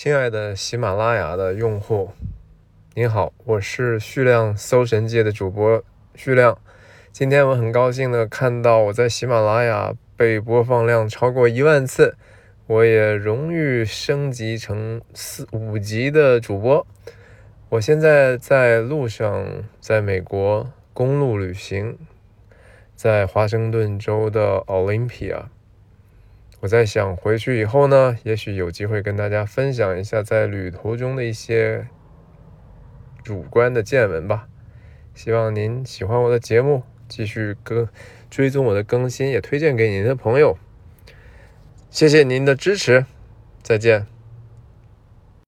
亲爱的喜马拉雅的用户，您好，我是旭亮搜神界的主播旭亮。今天我很高兴的看到我在喜马拉雅被播放量超过一万次，我也荣誉升级成四五级的主播。我现在在路上，在美国公路旅行，在华盛顿州的 Olympia。我在想回去以后呢，也许有机会跟大家分享一下在旅途中的一些主观的见闻吧。希望您喜欢我的节目，继续跟追踪我的更新，也推荐给您的朋友。谢谢您的支持，再见。